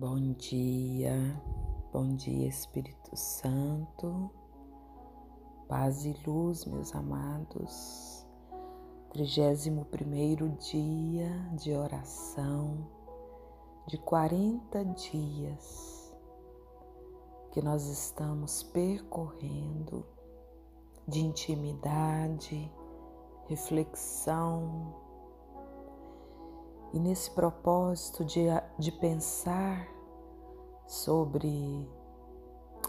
Bom dia, bom dia Espírito Santo, paz e luz, meus amados. 31 primeiro dia de oração de 40 dias que nós estamos percorrendo de intimidade, reflexão, e nesse propósito de, de pensar sobre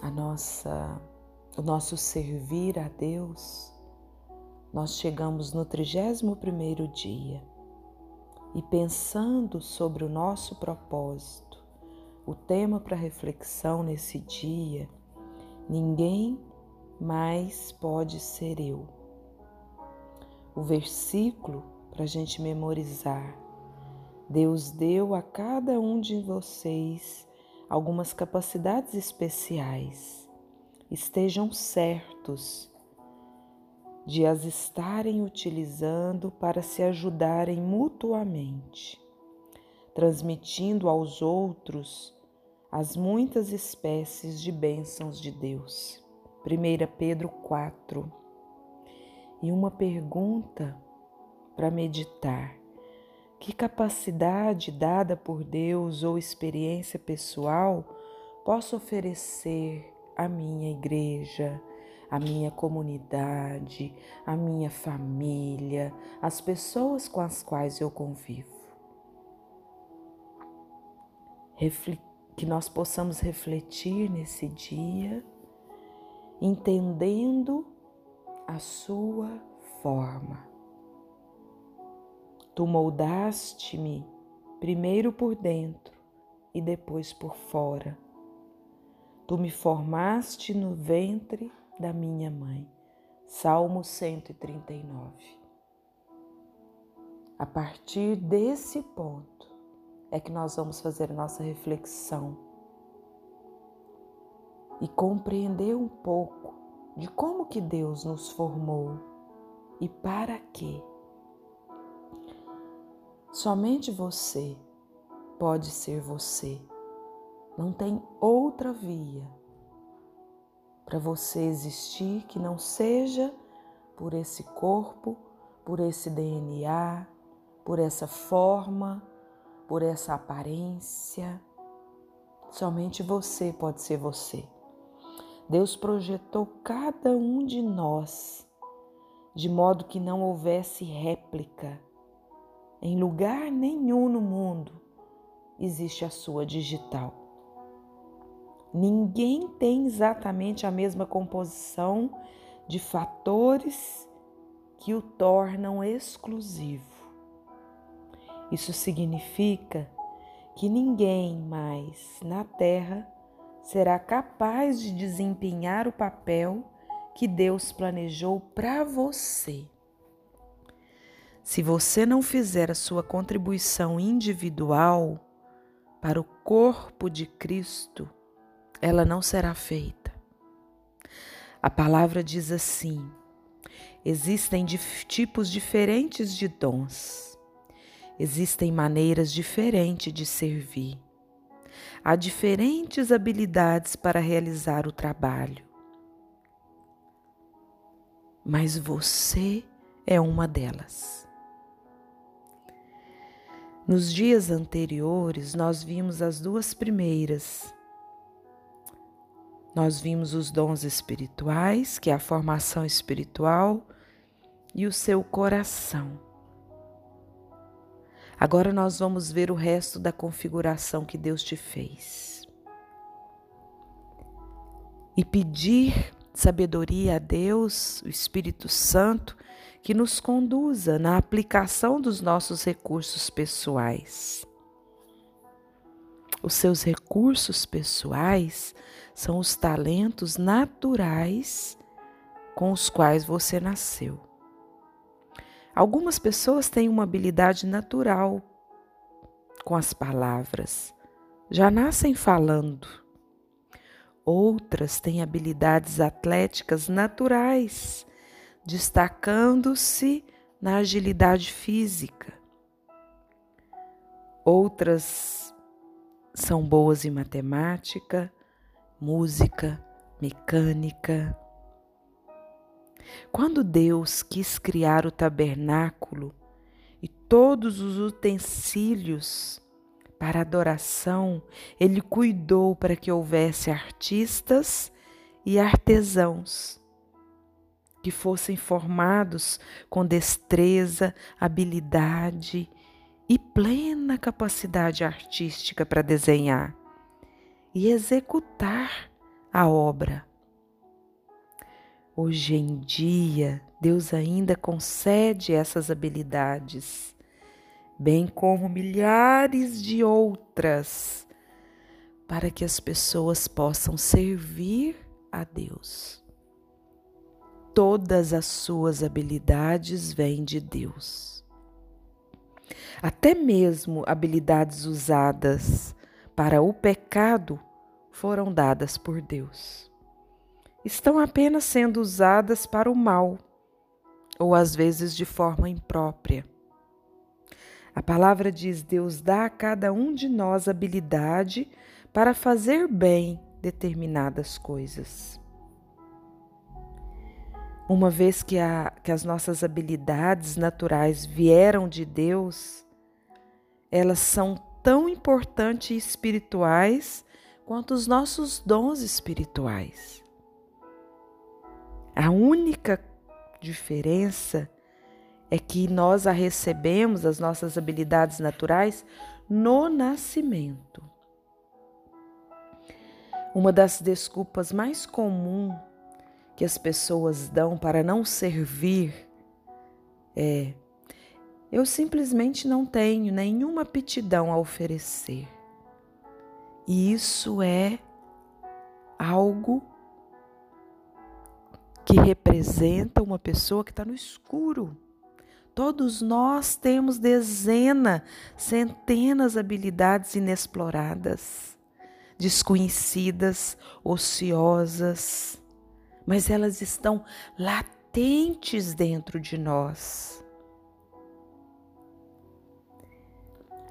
a nossa, o nosso servir a Deus, nós chegamos no 31º dia e pensando sobre o nosso propósito, o tema para reflexão nesse dia, ninguém mais pode ser eu. O versículo para a gente memorizar Deus deu a cada um de vocês algumas capacidades especiais. Estejam certos de as estarem utilizando para se ajudarem mutuamente, transmitindo aos outros as muitas espécies de bênçãos de Deus. 1 Pedro 4. E uma pergunta para meditar. Que capacidade dada por Deus ou experiência pessoal posso oferecer à minha igreja, à minha comunidade, à minha família, às pessoas com as quais eu convivo? Que nós possamos refletir nesse dia, entendendo a sua forma Tu moldaste-me primeiro por dentro e depois por fora. Tu me formaste no ventre da minha mãe. Salmo 139. A partir desse ponto é que nós vamos fazer nossa reflexão e compreender um pouco de como que Deus nos formou e para quê. Somente você pode ser você. Não tem outra via para você existir que não seja por esse corpo, por esse DNA, por essa forma, por essa aparência. Somente você pode ser você. Deus projetou cada um de nós de modo que não houvesse réplica em lugar nenhum no mundo existe a sua digital. Ninguém tem exatamente a mesma composição de fatores que o tornam exclusivo. Isso significa que ninguém mais na Terra será capaz de desempenhar o papel que Deus planejou para você. Se você não fizer a sua contribuição individual para o corpo de Cristo, ela não será feita. A palavra diz assim: existem tipos diferentes de dons, existem maneiras diferentes de servir, há diferentes habilidades para realizar o trabalho. Mas você é uma delas. Nos dias anteriores, nós vimos as duas primeiras. Nós vimos os dons espirituais, que é a formação espiritual, e o seu coração. Agora nós vamos ver o resto da configuração que Deus te fez. E pedir sabedoria a Deus, o Espírito Santo, que nos conduza na aplicação dos nossos recursos pessoais. Os seus recursos pessoais são os talentos naturais com os quais você nasceu. Algumas pessoas têm uma habilidade natural com as palavras, já nascem falando. Outras têm habilidades atléticas naturais destacando-se na agilidade física. Outras são boas em matemática, música, mecânica. Quando Deus quis criar o tabernáculo e todos os utensílios para adoração, Ele cuidou para que houvesse artistas e artesãos que fossem formados com destreza, habilidade e plena capacidade artística para desenhar e executar a obra. Hoje em dia, Deus ainda concede essas habilidades, bem como milhares de outras, para que as pessoas possam servir a Deus. Todas as suas habilidades vêm de Deus. Até mesmo habilidades usadas para o pecado foram dadas por Deus. Estão apenas sendo usadas para o mal, ou às vezes de forma imprópria. A palavra diz: Deus dá a cada um de nós habilidade para fazer bem determinadas coisas. Uma vez que, a, que as nossas habilidades naturais vieram de Deus, elas são tão importantes e espirituais quanto os nossos dons espirituais. A única diferença é que nós a recebemos, as nossas habilidades naturais, no nascimento. Uma das desculpas mais comuns que as pessoas dão para não servir é eu simplesmente não tenho nenhuma aptidão a oferecer. E isso é algo que representa uma pessoa que está no escuro. Todos nós temos dezenas, centenas de habilidades inexploradas, desconhecidas, ociosas, mas elas estão latentes dentro de nós.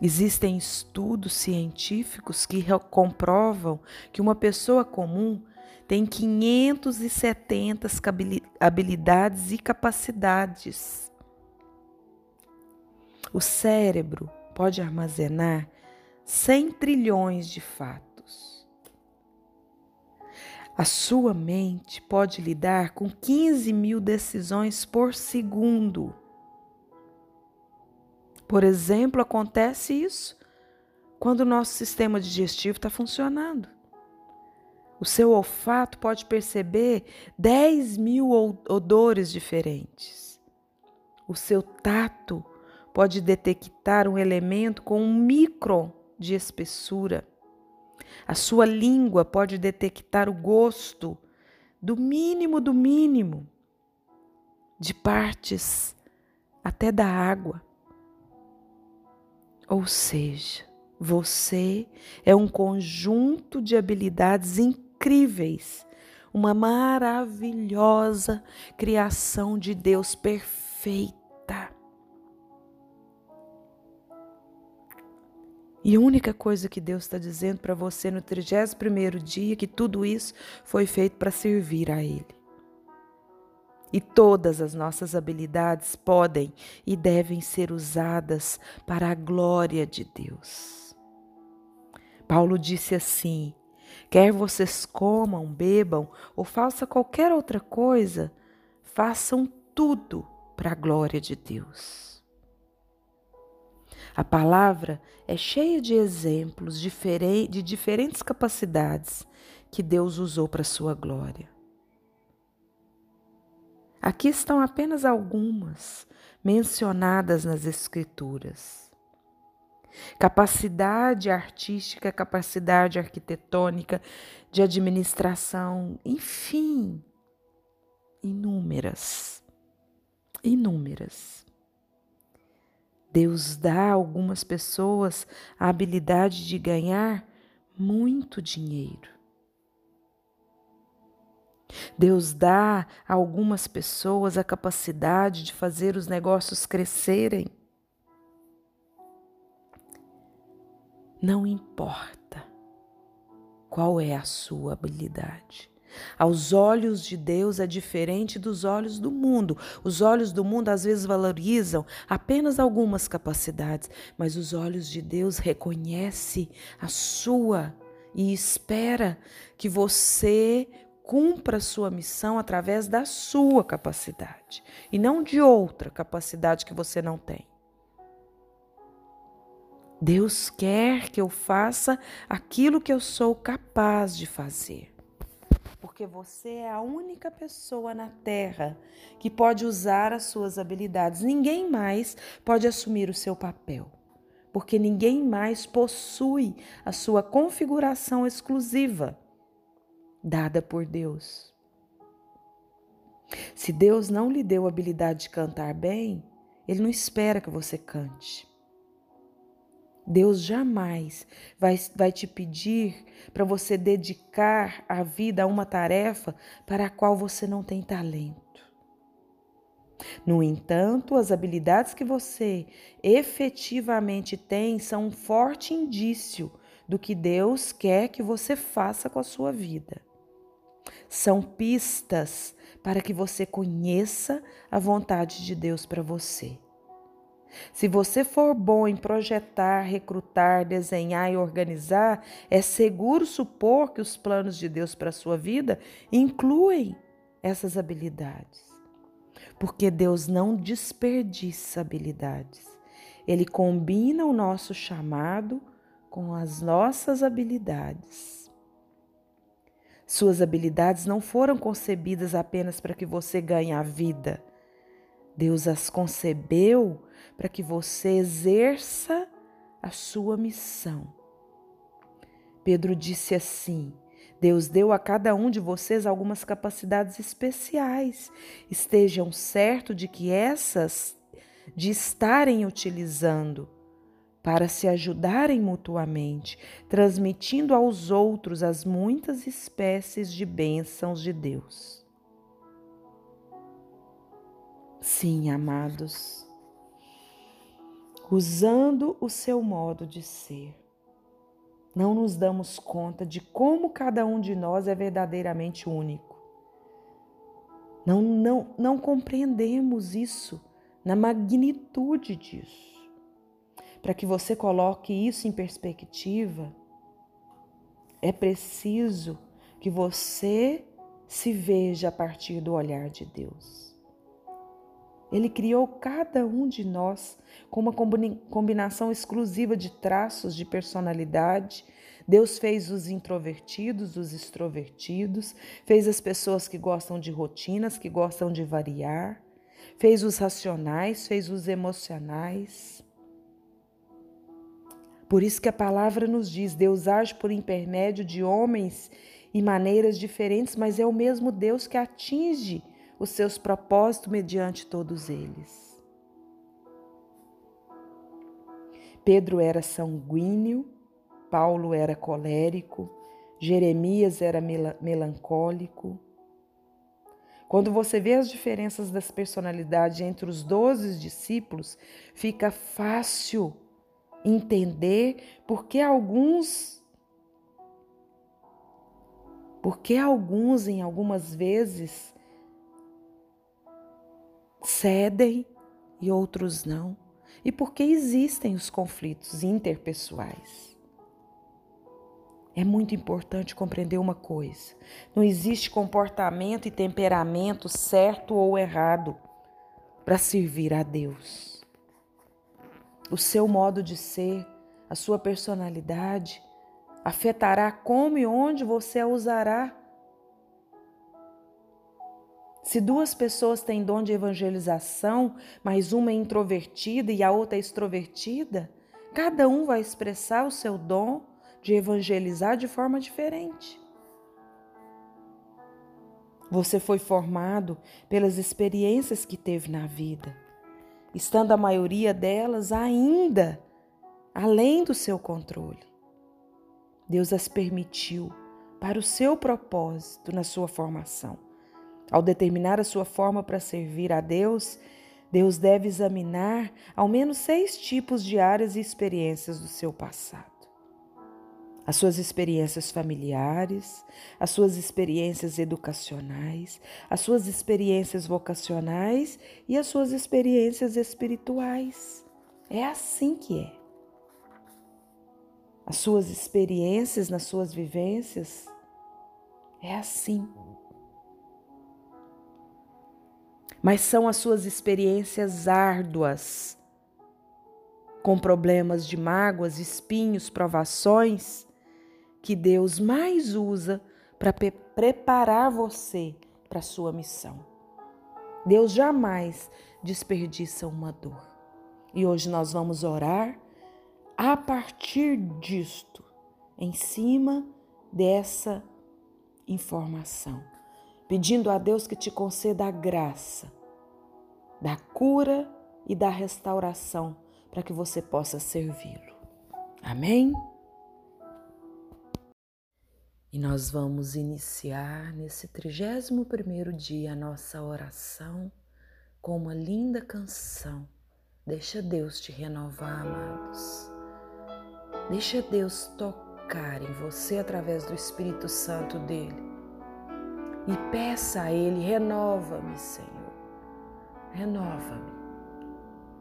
Existem estudos científicos que comprovam que uma pessoa comum tem 570 habilidades e capacidades. O cérebro pode armazenar 100 trilhões de fatos. A sua mente pode lidar com 15 mil decisões por segundo. Por exemplo, acontece isso quando o nosso sistema digestivo está funcionando. O seu olfato pode perceber 10 mil odores diferentes. O seu tato pode detectar um elemento com um micro de espessura. A sua língua pode detectar o gosto do mínimo do mínimo de partes até da água. Ou seja, você é um conjunto de habilidades incríveis, uma maravilhosa criação de Deus perfeita. E a única coisa que Deus está dizendo para você no 31 dia que tudo isso foi feito para servir a Ele. E todas as nossas habilidades podem e devem ser usadas para a glória de Deus. Paulo disse assim: quer vocês comam, bebam ou façam qualquer outra coisa, façam tudo para a glória de Deus. A palavra é cheia de exemplos de diferentes capacidades que Deus usou para a sua glória. Aqui estão apenas algumas mencionadas nas Escrituras. Capacidade artística, capacidade arquitetônica, de administração, enfim, inúmeras. Inúmeras. Deus dá a algumas pessoas a habilidade de ganhar muito dinheiro. Deus dá a algumas pessoas a capacidade de fazer os negócios crescerem. Não importa qual é a sua habilidade. Aos olhos de Deus é diferente dos olhos do mundo. Os olhos do mundo às vezes valorizam apenas algumas capacidades, mas os olhos de Deus reconhecem a sua e espera que você cumpra a sua missão através da sua capacidade e não de outra capacidade que você não tem. Deus quer que eu faça aquilo que eu sou capaz de fazer porque você é a única pessoa na Terra que pode usar as suas habilidades. Ninguém mais pode assumir o seu papel, porque ninguém mais possui a sua configuração exclusiva dada por Deus. Se Deus não lhe deu a habilidade de cantar bem, Ele não espera que você cante. Deus jamais vai, vai te pedir para você dedicar a vida a uma tarefa para a qual você não tem talento. No entanto, as habilidades que você efetivamente tem são um forte indício do que Deus quer que você faça com a sua vida. São pistas para que você conheça a vontade de Deus para você. Se você for bom em projetar, recrutar, desenhar e organizar, é seguro supor que os planos de Deus para a sua vida incluem essas habilidades. Porque Deus não desperdiça habilidades. Ele combina o nosso chamado com as nossas habilidades. Suas habilidades não foram concebidas apenas para que você ganhe a vida. Deus as concebeu para que você exerça a sua missão. Pedro disse assim: Deus deu a cada um de vocês algumas capacidades especiais. Estejam certos de que essas de estarem utilizando para se ajudarem mutuamente, transmitindo aos outros as muitas espécies de bênçãos de Deus. Sim, amados, usando o seu modo de ser. Não nos damos conta de como cada um de nós é verdadeiramente único. Não, não, não compreendemos isso na magnitude disso. Para que você coloque isso em perspectiva, é preciso que você se veja a partir do olhar de Deus. Ele criou cada um de nós com uma combinação exclusiva de traços de personalidade. Deus fez os introvertidos, os extrovertidos, fez as pessoas que gostam de rotinas, que gostam de variar, fez os racionais, fez os emocionais. Por isso que a palavra nos diz: Deus age por intermédio de homens e maneiras diferentes, mas é o mesmo Deus que atinge os seus propósitos mediante todos eles. Pedro era sanguíneo, Paulo era colérico, Jeremias era melancólico. Quando você vê as diferenças das personalidades entre os doze discípulos, fica fácil entender por que alguns porque alguns em algumas vezes cedem e outros não? E por que existem os conflitos interpessoais? É muito importante compreender uma coisa: não existe comportamento e temperamento certo ou errado para servir a Deus. O seu modo de ser, a sua personalidade, afetará como e onde você a usará se duas pessoas têm dom de evangelização, mas uma é introvertida e a outra é extrovertida, cada um vai expressar o seu dom de evangelizar de forma diferente. Você foi formado pelas experiências que teve na vida, estando a maioria delas ainda além do seu controle. Deus as permitiu para o seu propósito na sua formação. Ao determinar a sua forma para servir a Deus, Deus deve examinar ao menos seis tipos de áreas e experiências do seu passado. as suas experiências familiares, as suas experiências educacionais, as suas experiências vocacionais e as suas experiências espirituais. É assim que é. As suas experiências nas suas vivências é assim. Mas são as suas experiências árduas, com problemas de mágoas, espinhos, provações, que Deus mais usa para preparar você para a sua missão. Deus jamais desperdiça uma dor. E hoje nós vamos orar a partir disto, em cima dessa informação, pedindo a Deus que te conceda a graça da cura e da restauração para que você possa servi-lo. Amém? E nós vamos iniciar nesse 31 primeiro dia a nossa oração com uma linda canção. Deixa Deus te renovar, amados. Deixa Deus tocar em você através do Espírito Santo dele. E peça a ele: renova-me, Senhor. Renova-me.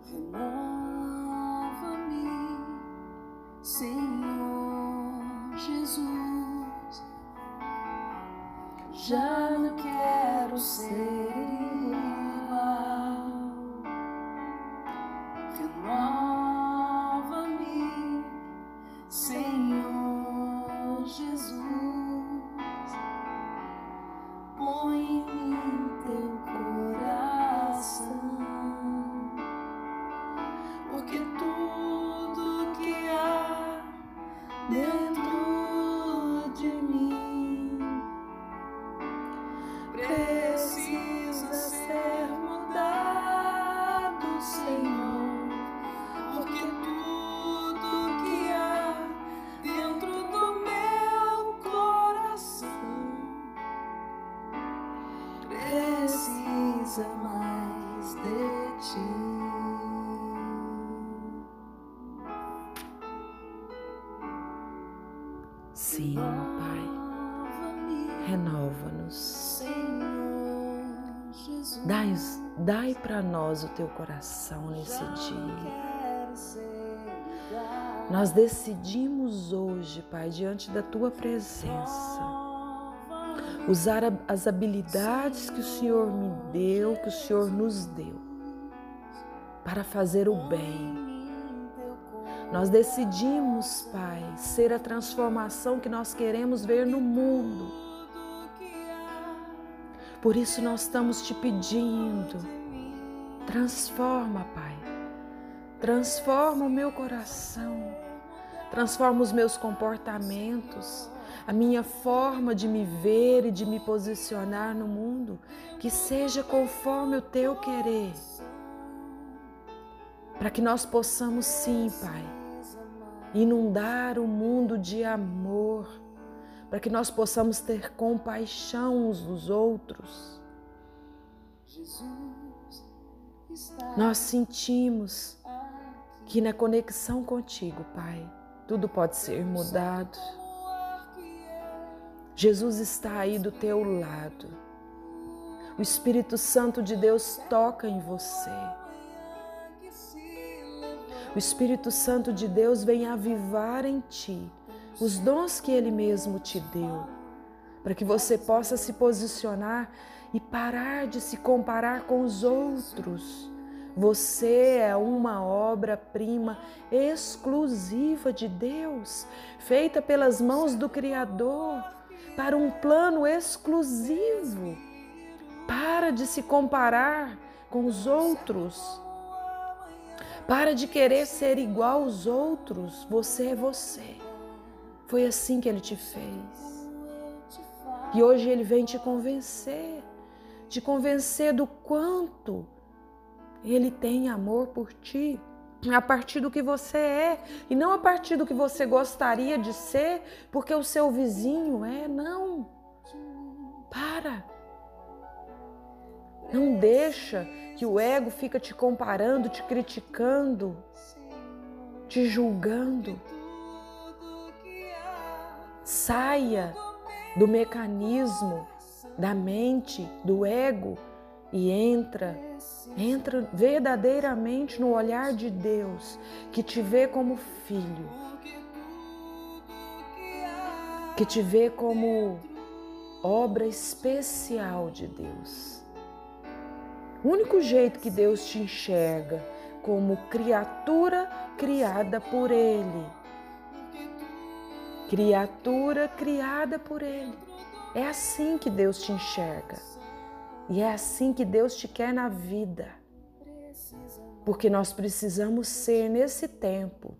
Renova-me, Senhor Jesus já não quero ser igual. Renova-me, Senhor renova-nos. Dai, dai para nós o teu coração nesse dia. Nós decidimos hoje, Pai, diante da tua presença, usar as habilidades que o Senhor me deu, que o Senhor nos deu, para fazer o bem. Nós decidimos, Pai, ser a transformação que nós queremos ver no mundo por isso nós estamos te pedindo, transforma, Pai. Transforma o meu coração, transforma os meus comportamentos, a minha forma de me ver e de me posicionar no mundo, que seja conforme o teu querer. Para que nós possamos, sim, Pai, inundar o mundo de amor para que nós possamos ter compaixão uns dos outros. Nós sentimos que na conexão contigo, Pai, tudo pode ser mudado. Jesus está aí do teu lado. O Espírito Santo de Deus toca em você. O Espírito Santo de Deus vem avivar em ti os dons que Ele mesmo te deu, para que você possa se posicionar e parar de se comparar com os outros. Você é uma obra-prima exclusiva de Deus, feita pelas mãos do Criador, para um plano exclusivo. Para de se comparar com os outros. Para de querer ser igual aos outros. Você é você. Foi assim que ele te fez. E hoje ele vem te convencer, te convencer do quanto ele tem amor por ti, a partir do que você é, e não a partir do que você gostaria de ser, porque o seu vizinho é, não. Para. Não deixa que o ego fica te comparando, te criticando, te julgando. Saia do mecanismo da mente, do ego e entra, entra verdadeiramente no olhar de Deus, que te vê como filho, que te vê como obra especial de Deus. O único jeito que Deus te enxerga como criatura criada por Ele. Criatura criada por Ele. É assim que Deus te enxerga. E é assim que Deus te quer na vida. Porque nós precisamos ser nesse tempo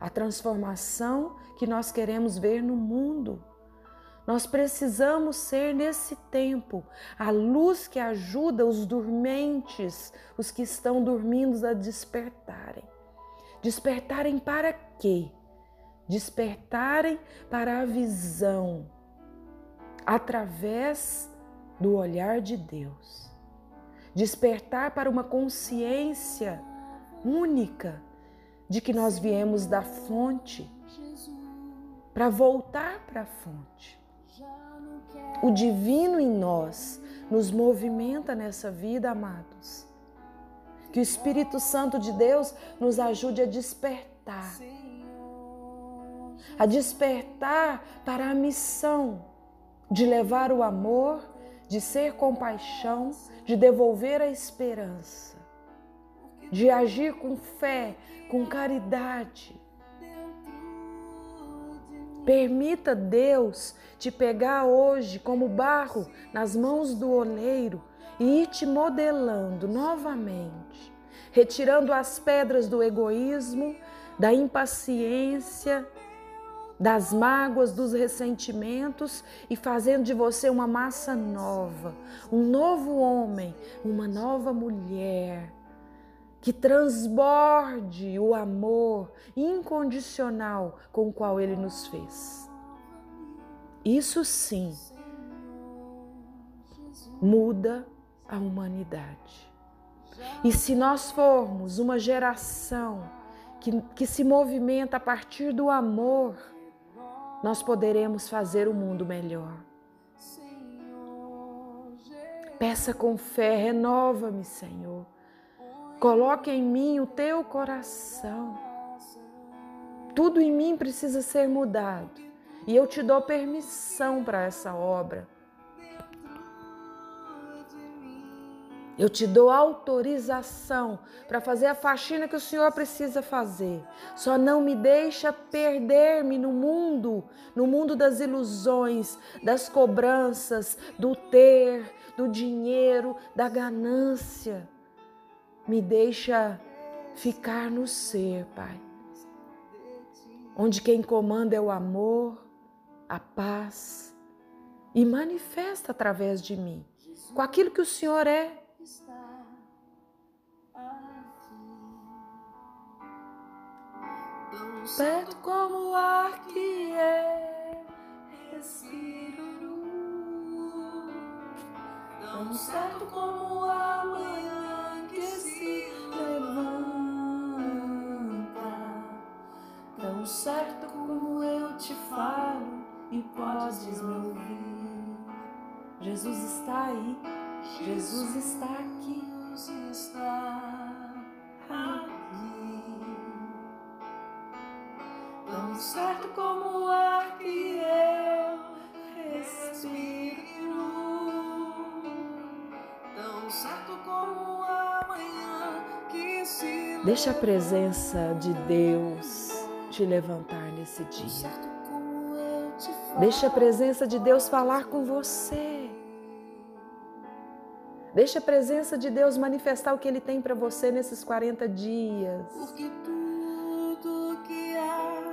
a transformação que nós queremos ver no mundo. Nós precisamos ser nesse tempo a luz que ajuda os dormentes, os que estão dormindo a despertarem. Despertarem para quê? Despertarem para a visão através do olhar de Deus. Despertar para uma consciência única de que nós viemos da fonte para voltar para a fonte. O divino em nós nos movimenta nessa vida, amados. Que o Espírito Santo de Deus nos ajude a despertar. A despertar para a missão de levar o amor, de ser compaixão, de devolver a esperança, de agir com fé, com caridade, Permita Deus te pegar hoje como barro nas mãos do oleiro e ir te modelando novamente, retirando as pedras do egoísmo, da impaciência, das mágoas, dos ressentimentos e fazendo de você uma massa nova, um novo homem, uma nova mulher que transborde o amor incondicional com o qual Ele nos fez. Isso sim muda a humanidade. E se nós formos uma geração que, que se movimenta a partir do amor, nós poderemos fazer o mundo melhor. Peça com fé, renova-me, Senhor. Coloque em mim o teu coração. Tudo em mim precisa ser mudado. E eu te dou permissão para essa obra. Eu te dou autorização para fazer a faxina que o Senhor precisa fazer. Só não me deixa perder-me no mundo, no mundo das ilusões, das cobranças, do ter, do dinheiro, da ganância. Me deixa ficar no ser, Pai. Onde quem comanda é o amor, a paz e manifesta através de mim com aquilo que o Senhor é. Perto como o ar que é, respiro. Tão certo como a manhã que se levanta, tão certo como eu te falo e podes me ouvir. Jesus está aí, Jesus está aqui. Jesus está aqui. Tão certo como o ar que eu respiro, tão certo como a Deixa a presença de Deus te levantar nesse dia. Deixa a presença de Deus falar com você. Deixa a presença de Deus manifestar o que Ele tem para você nesses 40 dias.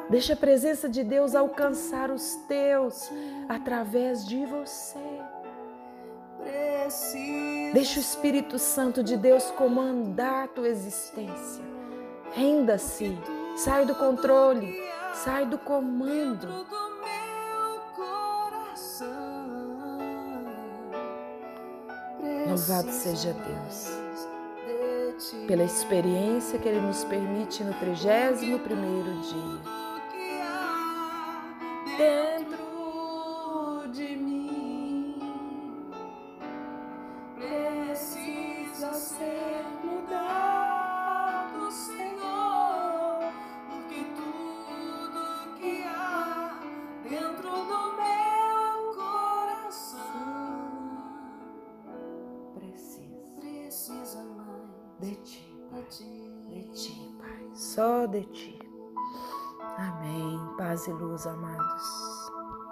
Deixa a presença de Deus alcançar os teus através de você. Deixa o Espírito Santo de Deus comandar a tua existência. Renda-se, sai do controle, sai do comando. Louvado seja Deus pela experiência que Ele nos permite no 31 primeiro dia.